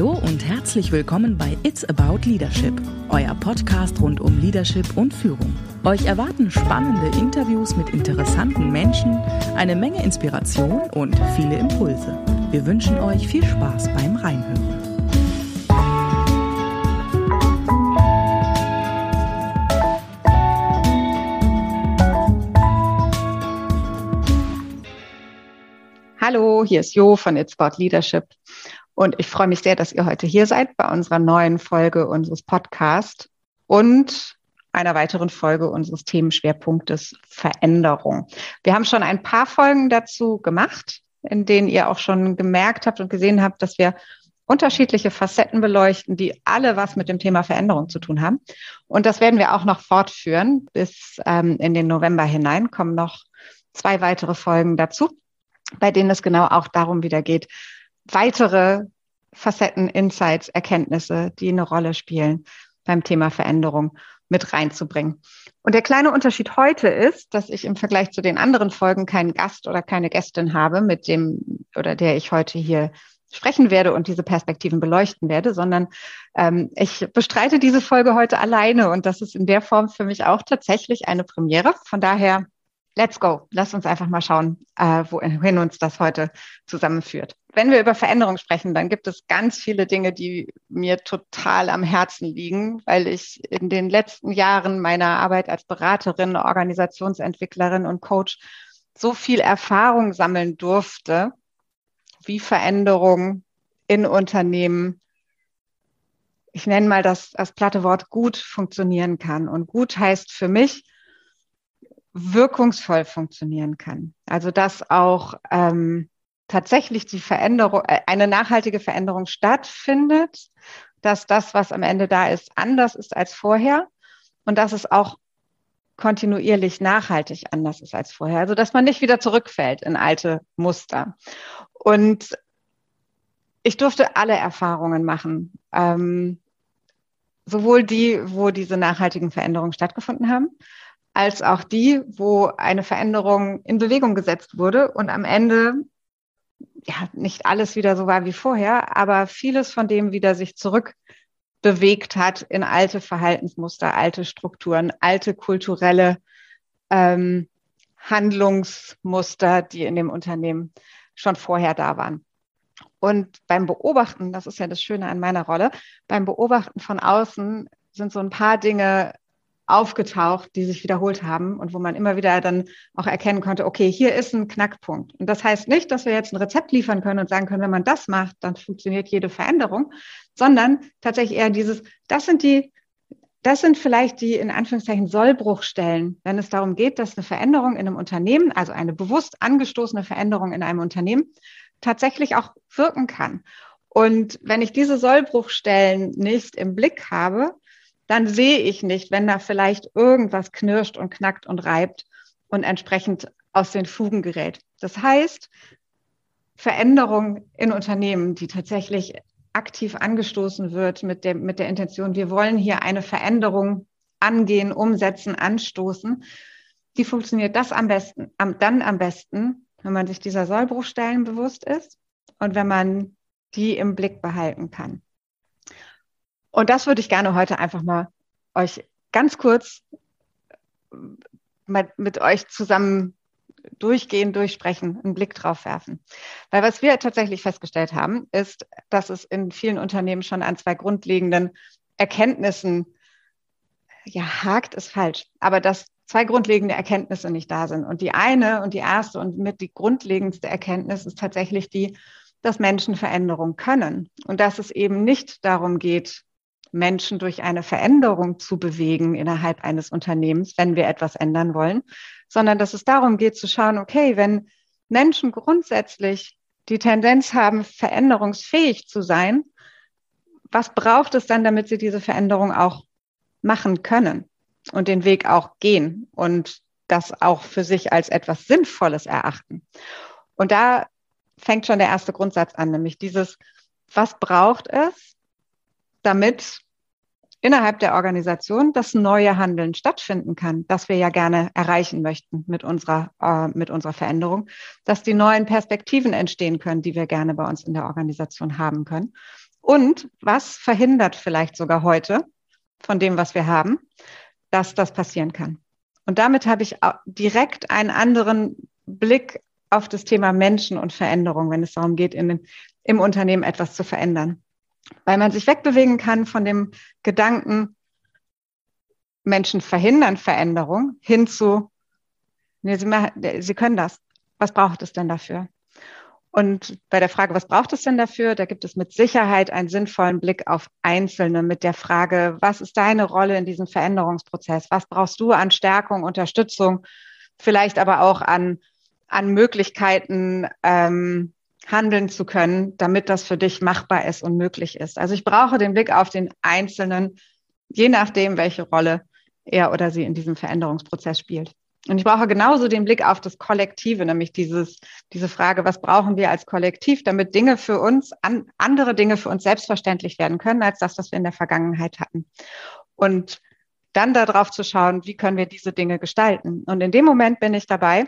Hallo und herzlich willkommen bei It's About Leadership, euer Podcast rund um Leadership und Führung. Euch erwarten spannende Interviews mit interessanten Menschen, eine Menge Inspiration und viele Impulse. Wir wünschen euch viel Spaß beim Reinhören. Hallo, hier ist Jo von It's About Leadership. Und ich freue mich sehr, dass ihr heute hier seid bei unserer neuen Folge unseres Podcasts und einer weiteren Folge unseres Themenschwerpunktes Veränderung. Wir haben schon ein paar Folgen dazu gemacht, in denen ihr auch schon gemerkt habt und gesehen habt, dass wir unterschiedliche Facetten beleuchten, die alle was mit dem Thema Veränderung zu tun haben. Und das werden wir auch noch fortführen. Bis ähm, in den November hinein kommen noch zwei weitere Folgen dazu, bei denen es genau auch darum wieder geht, weitere Facetten, Insights, Erkenntnisse, die eine Rolle spielen beim Thema Veränderung mit reinzubringen. Und der kleine Unterschied heute ist, dass ich im Vergleich zu den anderen Folgen keinen Gast oder keine Gästin habe, mit dem oder der ich heute hier sprechen werde und diese Perspektiven beleuchten werde, sondern ähm, ich bestreite diese Folge heute alleine und das ist in der Form für mich auch tatsächlich eine Premiere. Von daher let's go. Lass uns einfach mal schauen, äh, wohin uns das heute zusammenführt. Wenn wir über Veränderung sprechen, dann gibt es ganz viele Dinge, die mir total am Herzen liegen, weil ich in den letzten Jahren meiner Arbeit als Beraterin, Organisationsentwicklerin und Coach so viel Erfahrung sammeln durfte, wie Veränderung in Unternehmen ich nenne mal das, das platte Wort gut funktionieren kann. Und gut heißt für mich, wirkungsvoll funktionieren kann. Also dass auch ähm, tatsächlich die Veränderung, äh, eine nachhaltige Veränderung stattfindet, dass das, was am Ende da ist, anders ist als vorher und dass es auch kontinuierlich nachhaltig anders ist als vorher. Also dass man nicht wieder zurückfällt in alte Muster. Und ich durfte alle Erfahrungen machen, ähm, sowohl die, wo diese nachhaltigen Veränderungen stattgefunden haben, als auch die, wo eine Veränderung in Bewegung gesetzt wurde und am Ende ja nicht alles wieder so war wie vorher, aber vieles von dem wieder sich zurückbewegt hat in alte Verhaltensmuster, alte Strukturen, alte kulturelle ähm, Handlungsmuster, die in dem Unternehmen schon vorher da waren. Und beim Beobachten, das ist ja das Schöne an meiner Rolle, beim Beobachten von außen sind so ein paar Dinge aufgetaucht, die sich wiederholt haben und wo man immer wieder dann auch erkennen konnte, okay, hier ist ein Knackpunkt. Und das heißt nicht, dass wir jetzt ein Rezept liefern können und sagen können, wenn man das macht, dann funktioniert jede Veränderung, sondern tatsächlich eher dieses, das sind die, das sind vielleicht die in Anführungszeichen Sollbruchstellen, wenn es darum geht, dass eine Veränderung in einem Unternehmen, also eine bewusst angestoßene Veränderung in einem Unternehmen, tatsächlich auch wirken kann. Und wenn ich diese Sollbruchstellen nicht im Blick habe, dann sehe ich nicht, wenn da vielleicht irgendwas knirscht und knackt und reibt und entsprechend aus den Fugen gerät. Das heißt, Veränderung in Unternehmen, die tatsächlich aktiv angestoßen wird mit, dem, mit der Intention, wir wollen hier eine Veränderung angehen, umsetzen, anstoßen, die funktioniert das am besten, am, dann am besten, wenn man sich dieser Sollbruchstellen bewusst ist und wenn man die im Blick behalten kann. Und das würde ich gerne heute einfach mal euch ganz kurz mit, mit euch zusammen durchgehen, durchsprechen, einen Blick drauf werfen. Weil was wir tatsächlich festgestellt haben, ist, dass es in vielen Unternehmen schon an zwei grundlegenden Erkenntnissen, ja, hakt ist falsch, aber dass zwei grundlegende Erkenntnisse nicht da sind. Und die eine und die erste und mit die grundlegendste Erkenntnis ist tatsächlich die, dass Menschen Veränderung können und dass es eben nicht darum geht, Menschen durch eine Veränderung zu bewegen innerhalb eines Unternehmens, wenn wir etwas ändern wollen, sondern dass es darum geht zu schauen, okay, wenn Menschen grundsätzlich die Tendenz haben, veränderungsfähig zu sein, was braucht es dann, damit sie diese Veränderung auch machen können und den Weg auch gehen und das auch für sich als etwas Sinnvolles erachten? Und da fängt schon der erste Grundsatz an, nämlich dieses, was braucht es, damit innerhalb der Organisation das neue Handeln stattfinden kann, das wir ja gerne erreichen möchten mit unserer, äh, mit unserer Veränderung, dass die neuen Perspektiven entstehen können, die wir gerne bei uns in der Organisation haben können. Und was verhindert vielleicht sogar heute von dem, was wir haben, dass das passieren kann? Und damit habe ich direkt einen anderen Blick auf das Thema Menschen und Veränderung, wenn es darum geht, in, im Unternehmen etwas zu verändern. Weil man sich wegbewegen kann von dem Gedanken, Menschen verhindern Veränderung hin zu, nee, sie, sie können das. Was braucht es denn dafür? Und bei der Frage, was braucht es denn dafür? Da gibt es mit Sicherheit einen sinnvollen Blick auf Einzelne mit der Frage, was ist deine Rolle in diesem Veränderungsprozess? Was brauchst du an Stärkung, Unterstützung, vielleicht aber auch an, an Möglichkeiten, ähm, handeln zu können, damit das für dich machbar ist und möglich ist. Also ich brauche den Blick auf den Einzelnen, je nachdem, welche Rolle er oder sie in diesem Veränderungsprozess spielt. Und ich brauche genauso den Blick auf das Kollektive, nämlich dieses, diese Frage, was brauchen wir als Kollektiv, damit Dinge für uns, an, andere Dinge für uns selbstverständlich werden können, als das, was wir in der Vergangenheit hatten. Und dann darauf zu schauen, wie können wir diese Dinge gestalten. Und in dem Moment bin ich dabei,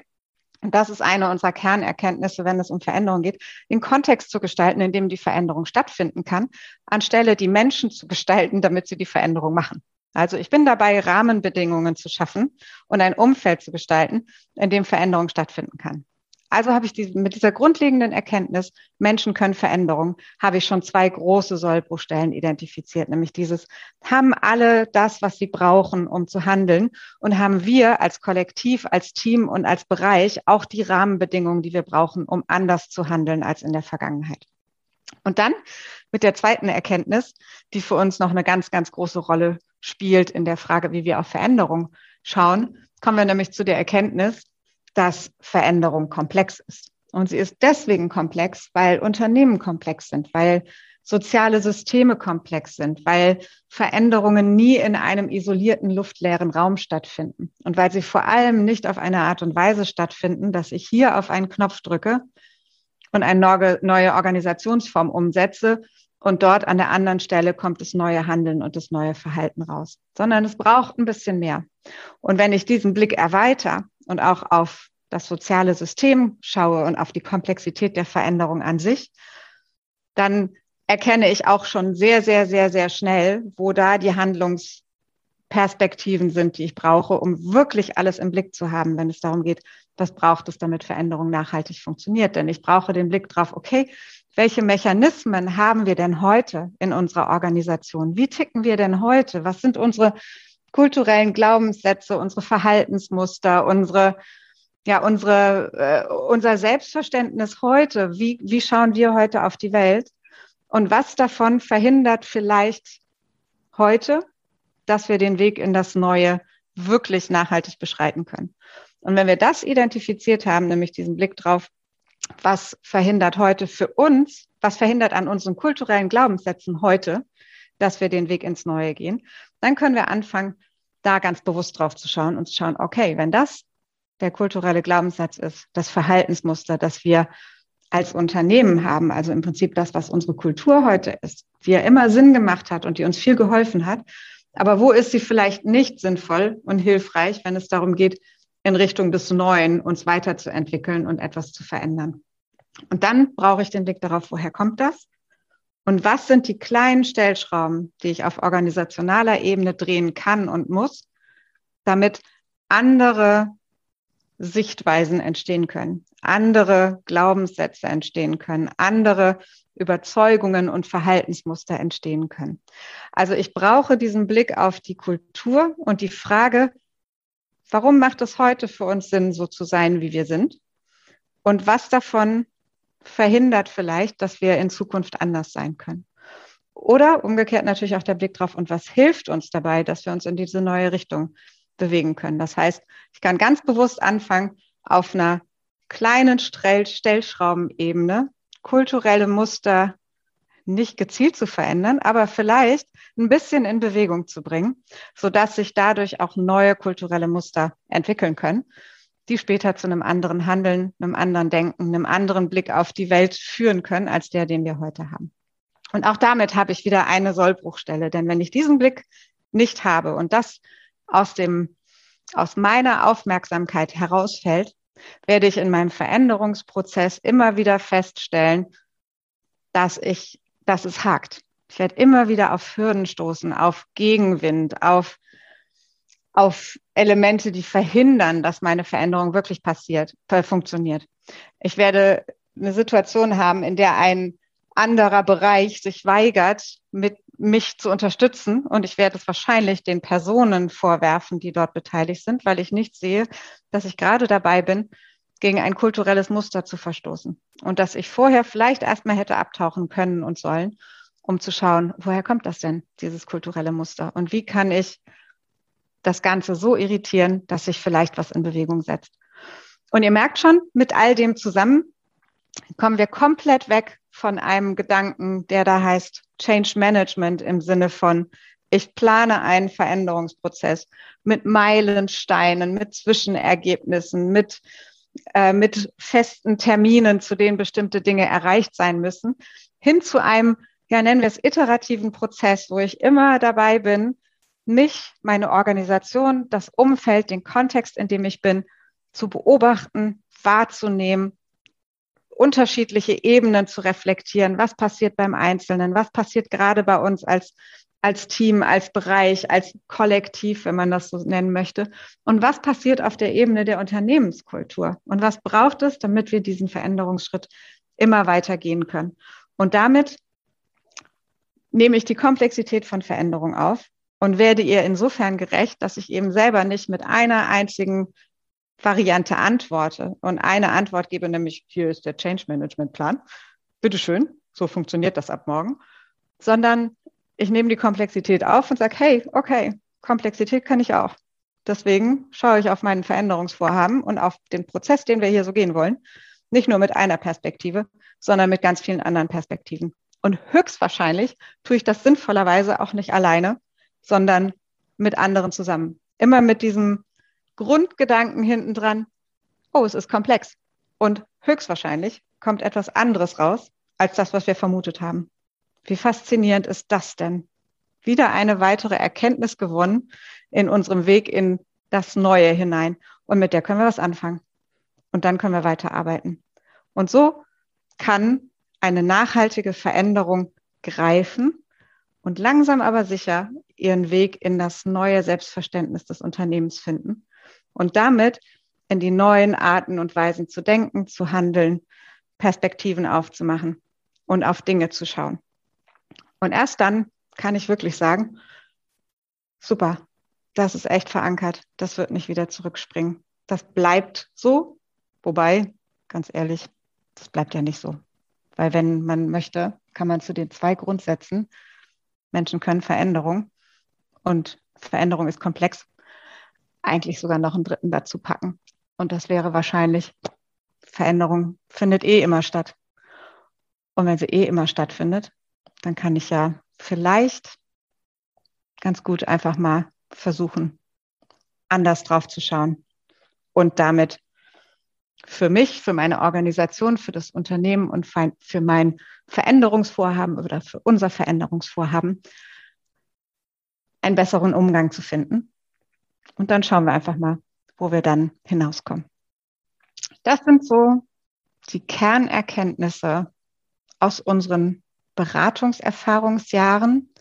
und das ist eine unserer Kernerkenntnisse, wenn es um Veränderung geht, den Kontext zu gestalten, in dem die Veränderung stattfinden kann, anstelle die Menschen zu gestalten, damit sie die Veränderung machen. Also ich bin dabei, Rahmenbedingungen zu schaffen und ein Umfeld zu gestalten, in dem Veränderung stattfinden kann. Also habe ich die, mit dieser grundlegenden Erkenntnis, Menschen können Veränderung, habe ich schon zwei große Sollbruchstellen identifiziert, nämlich dieses, haben alle das, was sie brauchen, um zu handeln und haben wir als Kollektiv, als Team und als Bereich auch die Rahmenbedingungen, die wir brauchen, um anders zu handeln als in der Vergangenheit. Und dann mit der zweiten Erkenntnis, die für uns noch eine ganz, ganz große Rolle spielt in der Frage, wie wir auf Veränderung schauen, kommen wir nämlich zu der Erkenntnis, dass Veränderung komplex ist. Und sie ist deswegen komplex, weil Unternehmen komplex sind, weil soziale Systeme komplex sind, weil Veränderungen nie in einem isolierten, luftleeren Raum stattfinden und weil sie vor allem nicht auf eine Art und Weise stattfinden, dass ich hier auf einen Knopf drücke und eine neue Organisationsform umsetze und dort an der anderen Stelle kommt das neue Handeln und das neue Verhalten raus, sondern es braucht ein bisschen mehr. Und wenn ich diesen Blick erweitere und auch auf das soziale System schaue und auf die Komplexität der Veränderung an sich, dann erkenne ich auch schon sehr, sehr, sehr, sehr schnell, wo da die Handlungsperspektiven sind, die ich brauche, um wirklich alles im Blick zu haben, wenn es darum geht, was braucht es, damit Veränderung nachhaltig funktioniert. Denn ich brauche den Blick drauf, okay, welche Mechanismen haben wir denn heute in unserer Organisation? Wie ticken wir denn heute? Was sind unsere kulturellen Glaubenssätze, unsere Verhaltensmuster, unsere ja unsere äh, unser Selbstverständnis heute? Wie wie schauen wir heute auf die Welt? Und was davon verhindert vielleicht heute, dass wir den Weg in das Neue wirklich nachhaltig beschreiten können? Und wenn wir das identifiziert haben, nämlich diesen Blick drauf, was verhindert heute für uns, was verhindert an unseren kulturellen Glaubenssätzen heute, dass wir den Weg ins Neue gehen, dann können wir anfangen, da ganz bewusst drauf zu schauen und zu schauen, okay, wenn das der kulturelle Glaubenssatz ist, das Verhaltensmuster, das wir als Unternehmen haben, also im Prinzip das, was unsere Kultur heute ist, die ja immer Sinn gemacht hat und die uns viel geholfen hat. Aber wo ist sie vielleicht nicht sinnvoll und hilfreich, wenn es darum geht, in Richtung des Neuen uns weiterzuentwickeln und etwas zu verändern. Und dann brauche ich den Blick darauf, woher kommt das? Und was sind die kleinen Stellschrauben, die ich auf organisationaler Ebene drehen kann und muss, damit andere Sichtweisen entstehen können, andere Glaubenssätze entstehen können, andere Überzeugungen und Verhaltensmuster entstehen können. Also ich brauche diesen Blick auf die Kultur und die Frage, Warum macht es heute für uns Sinn, so zu sein, wie wir sind? Und was davon verhindert vielleicht, dass wir in Zukunft anders sein können? Oder umgekehrt natürlich auch der Blick drauf, und was hilft uns dabei, dass wir uns in diese neue Richtung bewegen können? Das heißt, ich kann ganz bewusst anfangen, auf einer kleinen Stellschraubenebene kulturelle Muster nicht gezielt zu verändern, aber vielleicht ein bisschen in Bewegung zu bringen, so dass sich dadurch auch neue kulturelle Muster entwickeln können, die später zu einem anderen Handeln, einem anderen Denken, einem anderen Blick auf die Welt führen können, als der, den wir heute haben. Und auch damit habe ich wieder eine Sollbruchstelle, denn wenn ich diesen Blick nicht habe und das aus dem, aus meiner Aufmerksamkeit herausfällt, werde ich in meinem Veränderungsprozess immer wieder feststellen, dass ich dass es hakt. Ich werde immer wieder auf Hürden stoßen, auf Gegenwind, auf, auf Elemente, die verhindern, dass meine Veränderung wirklich passiert, funktioniert. Ich werde eine Situation haben, in der ein anderer Bereich sich weigert, mit mich zu unterstützen. Und ich werde es wahrscheinlich den Personen vorwerfen, die dort beteiligt sind, weil ich nicht sehe, dass ich gerade dabei bin, gegen ein kulturelles Muster zu verstoßen. Und dass ich vorher vielleicht erstmal hätte abtauchen können und sollen, um zu schauen, woher kommt das denn, dieses kulturelle Muster? Und wie kann ich das Ganze so irritieren, dass sich vielleicht was in Bewegung setzt? Und ihr merkt schon, mit all dem zusammen kommen wir komplett weg von einem Gedanken, der da heißt Change Management im Sinne von, ich plane einen Veränderungsprozess mit Meilensteinen, mit Zwischenergebnissen, mit, äh, mit festen Terminen, zu denen bestimmte Dinge erreicht sein müssen, hin zu einem, ja, nennen wir es iterativen Prozess, wo ich immer dabei bin, mich, meine Organisation, das Umfeld, den Kontext, in dem ich bin, zu beobachten, wahrzunehmen unterschiedliche Ebenen zu reflektieren. Was passiert beim Einzelnen? Was passiert gerade bei uns als, als Team, als Bereich, als Kollektiv, wenn man das so nennen möchte? Und was passiert auf der Ebene der Unternehmenskultur? Und was braucht es, damit wir diesen Veränderungsschritt immer weiter gehen können? Und damit nehme ich die Komplexität von Veränderung auf und werde ihr insofern gerecht, dass ich eben selber nicht mit einer einzigen Variante antworte und eine Antwort gebe, nämlich hier ist der Change Management Plan. Bitteschön, so funktioniert das ab morgen. Sondern ich nehme die Komplexität auf und sage, hey, okay, Komplexität kann ich auch. Deswegen schaue ich auf meinen Veränderungsvorhaben und auf den Prozess, den wir hier so gehen wollen. Nicht nur mit einer Perspektive, sondern mit ganz vielen anderen Perspektiven. Und höchstwahrscheinlich tue ich das sinnvollerweise auch nicht alleine, sondern mit anderen zusammen. Immer mit diesem Grundgedanken hinten dran, oh, es ist komplex. Und höchstwahrscheinlich kommt etwas anderes raus als das, was wir vermutet haben. Wie faszinierend ist das denn? Wieder eine weitere Erkenntnis gewonnen in unserem Weg in das Neue hinein. Und mit der können wir was anfangen. Und dann können wir weiterarbeiten. Und so kann eine nachhaltige Veränderung greifen und langsam aber sicher ihren Weg in das neue Selbstverständnis des Unternehmens finden und damit in die neuen Arten und Weisen zu denken, zu handeln, Perspektiven aufzumachen und auf Dinge zu schauen. Und erst dann kann ich wirklich sagen, super, das ist echt verankert, das wird nicht wieder zurückspringen. Das bleibt so, wobei, ganz ehrlich, das bleibt ja nicht so. Weil wenn man möchte, kann man zu den zwei Grundsätzen, Menschen können Veränderung und Veränderung ist komplex, eigentlich sogar noch einen dritten dazu packen. Und das wäre wahrscheinlich, Veränderung findet eh immer statt. Und wenn sie eh immer stattfindet, dann kann ich ja vielleicht ganz gut einfach mal versuchen, anders drauf zu schauen und damit für mich, für meine Organisation, für das Unternehmen und für mein Veränderungsvorhaben oder für unser Veränderungsvorhaben einen besseren Umgang zu finden und dann schauen wir einfach mal, wo wir dann hinauskommen. Das sind so die Kernerkenntnisse aus unseren Beratungserfahrungsjahren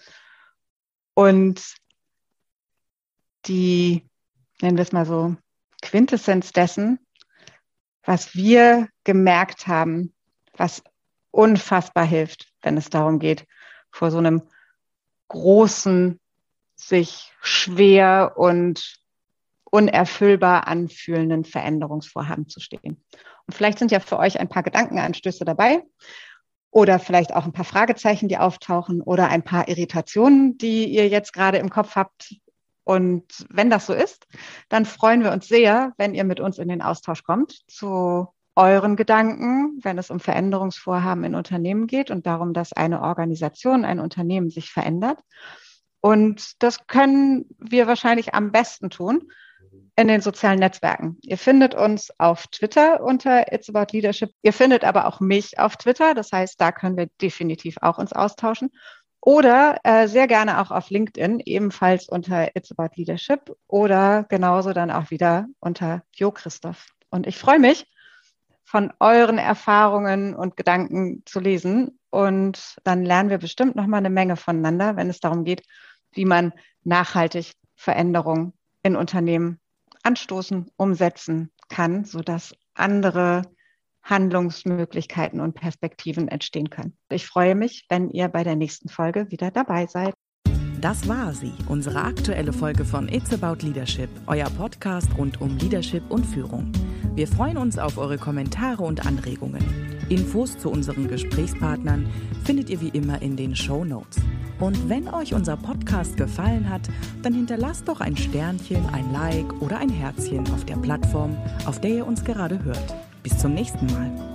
und die, nennen wir es mal so, Quintessenz dessen, was wir gemerkt haben, was unfassbar hilft, wenn es darum geht, vor so einem großen, sich schwer und unerfüllbar anfühlenden Veränderungsvorhaben zu stehen. Und vielleicht sind ja für euch ein paar Gedankenanstöße dabei oder vielleicht auch ein paar Fragezeichen, die auftauchen oder ein paar Irritationen, die ihr jetzt gerade im Kopf habt. Und wenn das so ist, dann freuen wir uns sehr, wenn ihr mit uns in den Austausch kommt zu euren Gedanken, wenn es um Veränderungsvorhaben in Unternehmen geht und darum, dass eine Organisation, ein Unternehmen sich verändert. Und das können wir wahrscheinlich am besten tun, in den sozialen Netzwerken. Ihr findet uns auf Twitter unter It's About Leadership. Ihr findet aber auch mich auf Twitter. Das heißt, da können wir definitiv auch uns austauschen. Oder äh, sehr gerne auch auf LinkedIn, ebenfalls unter It's About Leadership oder genauso dann auch wieder unter Jo Christoph. Und ich freue mich, von euren Erfahrungen und Gedanken zu lesen und dann lernen wir bestimmt noch mal eine Menge voneinander, wenn es darum geht, wie man nachhaltig Veränderungen in Unternehmen anstoßen, umsetzen kann, sodass andere Handlungsmöglichkeiten und Perspektiven entstehen können. Ich freue mich, wenn ihr bei der nächsten Folge wieder dabei seid. Das war sie, unsere aktuelle Folge von It's About Leadership, euer Podcast rund um Leadership und Führung. Wir freuen uns auf eure Kommentare und Anregungen. Infos zu unseren Gesprächspartnern findet ihr wie immer in den Show Notes. Und wenn euch unser Podcast gefallen hat, dann hinterlasst doch ein Sternchen, ein Like oder ein Herzchen auf der Plattform, auf der ihr uns gerade hört. Bis zum nächsten Mal.